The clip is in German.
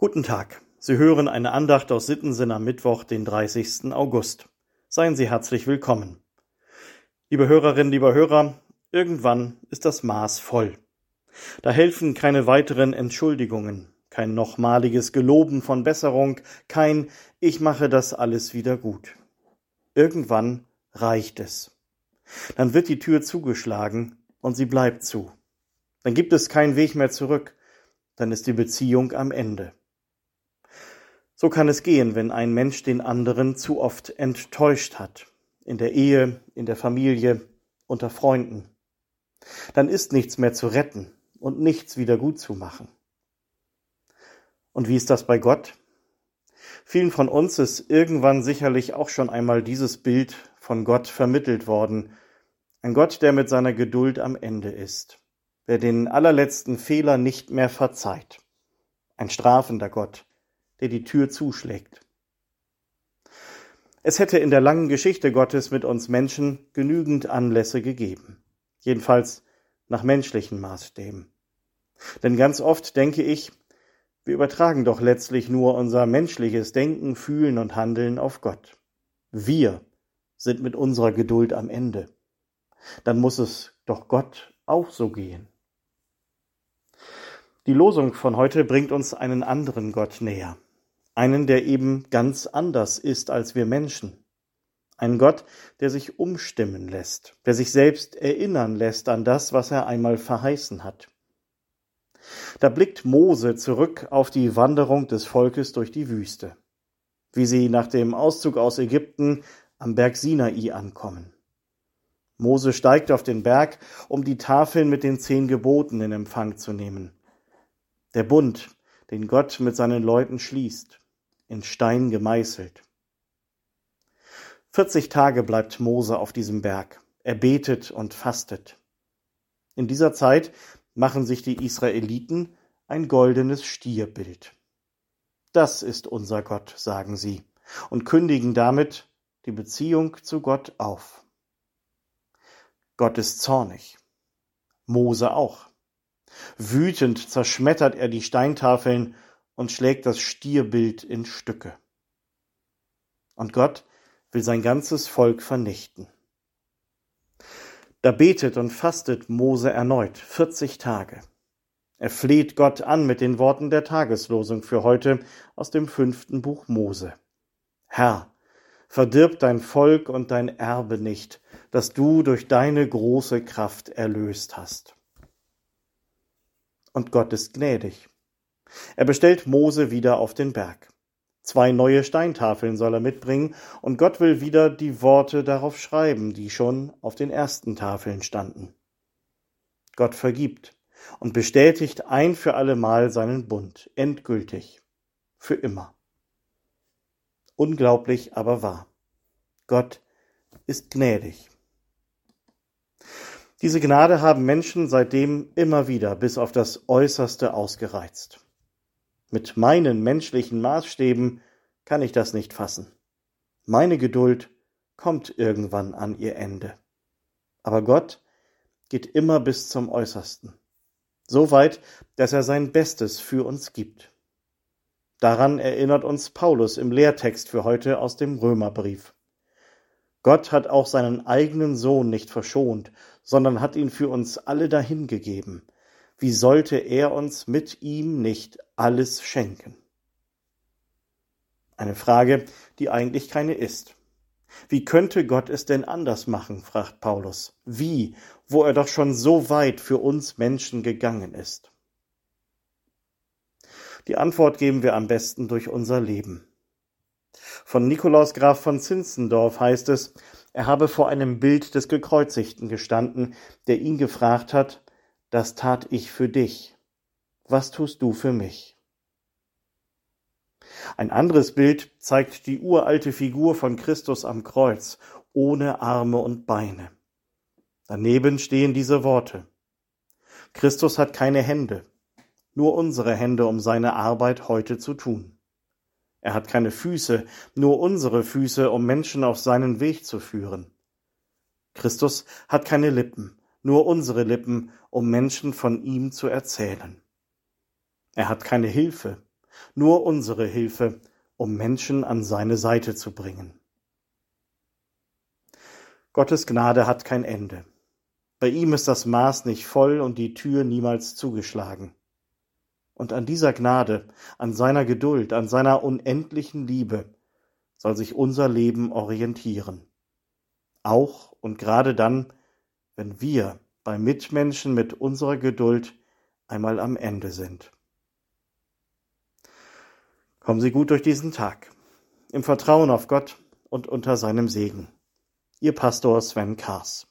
Guten Tag. Sie hören eine Andacht aus Sittensinn am Mittwoch, den 30. August. Seien Sie herzlich willkommen. Liebe Hörerinnen, lieber Hörer, irgendwann ist das Maß voll. Da helfen keine weiteren Entschuldigungen, kein nochmaliges Geloben von Besserung, kein Ich mache das alles wieder gut. Irgendwann reicht es. Dann wird die Tür zugeschlagen und sie bleibt zu. Dann gibt es keinen Weg mehr zurück, dann ist die Beziehung am Ende. So kann es gehen, wenn ein Mensch den anderen zu oft enttäuscht hat. In der Ehe, in der Familie, unter Freunden. Dann ist nichts mehr zu retten und nichts wieder gut zu machen. Und wie ist das bei Gott? Vielen von uns ist irgendwann sicherlich auch schon einmal dieses Bild von Gott vermittelt worden. Ein Gott, der mit seiner Geduld am Ende ist, der den allerletzten Fehler nicht mehr verzeiht. Ein strafender Gott, der die Tür zuschlägt. Es hätte in der langen Geschichte Gottes mit uns Menschen genügend Anlässe gegeben, jedenfalls nach menschlichen Maßstäben. Denn ganz oft denke ich, wir übertragen doch letztlich nur unser menschliches Denken, Fühlen und Handeln auf Gott. Wir sind mit unserer Geduld am Ende. Dann muss es doch Gott auch so gehen. Die Losung von heute bringt uns einen anderen Gott näher einen, der eben ganz anders ist als wir Menschen. Ein Gott, der sich umstimmen lässt, der sich selbst erinnern lässt an das, was er einmal verheißen hat. Da blickt Mose zurück auf die Wanderung des Volkes durch die Wüste, wie sie nach dem Auszug aus Ägypten am Berg Sinai ankommen. Mose steigt auf den Berg, um die Tafeln mit den zehn Geboten in Empfang zu nehmen. Der Bund, den Gott mit seinen Leuten schließt in Stein gemeißelt. 40 Tage bleibt Mose auf diesem Berg. Er betet und fastet. In dieser Zeit machen sich die Israeliten ein goldenes Stierbild. Das ist unser Gott, sagen sie, und kündigen damit die Beziehung zu Gott auf. Gott ist zornig. Mose auch. Wütend zerschmettert er die Steintafeln und schlägt das Stierbild in Stücke. Und Gott will sein ganzes Volk vernichten. Da betet und fastet Mose erneut 40 Tage. Er fleht Gott an mit den Worten der Tageslosung für heute aus dem fünften Buch Mose. Herr, verdirb dein Volk und dein Erbe nicht, das du durch deine große Kraft erlöst hast. Und Gott ist gnädig. Er bestellt Mose wieder auf den Berg. Zwei neue Steintafeln soll er mitbringen, und Gott will wieder die Worte darauf schreiben, die schon auf den ersten Tafeln standen. Gott vergibt und bestätigt ein für allemal seinen Bund, endgültig, für immer. Unglaublich, aber wahr. Gott ist gnädig. Diese Gnade haben Menschen seitdem immer wieder bis auf das Äußerste ausgereizt. Mit meinen menschlichen Maßstäben kann ich das nicht fassen. Meine Geduld kommt irgendwann an ihr Ende. Aber Gott geht immer bis zum Äußersten. So weit, dass er sein Bestes für uns gibt. Daran erinnert uns Paulus im Lehrtext für heute aus dem Römerbrief. Gott hat auch seinen eigenen Sohn nicht verschont, sondern hat ihn für uns alle dahingegeben wie sollte er uns mit ihm nicht alles schenken? Eine Frage, die eigentlich keine ist. Wie könnte Gott es denn anders machen, fragt Paulus. Wie, wo er doch schon so weit für uns Menschen gegangen ist? Die Antwort geben wir am besten durch unser Leben. Von Nikolaus Graf von Zinzendorf heißt es, er habe vor einem Bild des Gekreuzigten gestanden, der ihn gefragt hat, das tat ich für dich. Was tust du für mich? Ein anderes Bild zeigt die uralte Figur von Christus am Kreuz, ohne Arme und Beine. Daneben stehen diese Worte. Christus hat keine Hände, nur unsere Hände, um seine Arbeit heute zu tun. Er hat keine Füße, nur unsere Füße, um Menschen auf seinen Weg zu führen. Christus hat keine Lippen, nur unsere Lippen, um Menschen von ihm zu erzählen. Er hat keine Hilfe, nur unsere Hilfe, um Menschen an seine Seite zu bringen. Gottes Gnade hat kein Ende. Bei ihm ist das Maß nicht voll und die Tür niemals zugeschlagen. Und an dieser Gnade, an seiner Geduld, an seiner unendlichen Liebe soll sich unser Leben orientieren. Auch und gerade dann, wenn wir bei Mitmenschen mit unserer Geduld einmal am Ende sind. Kommen Sie gut durch diesen Tag, im Vertrauen auf Gott und unter seinem Segen. Ihr Pastor Sven Kars.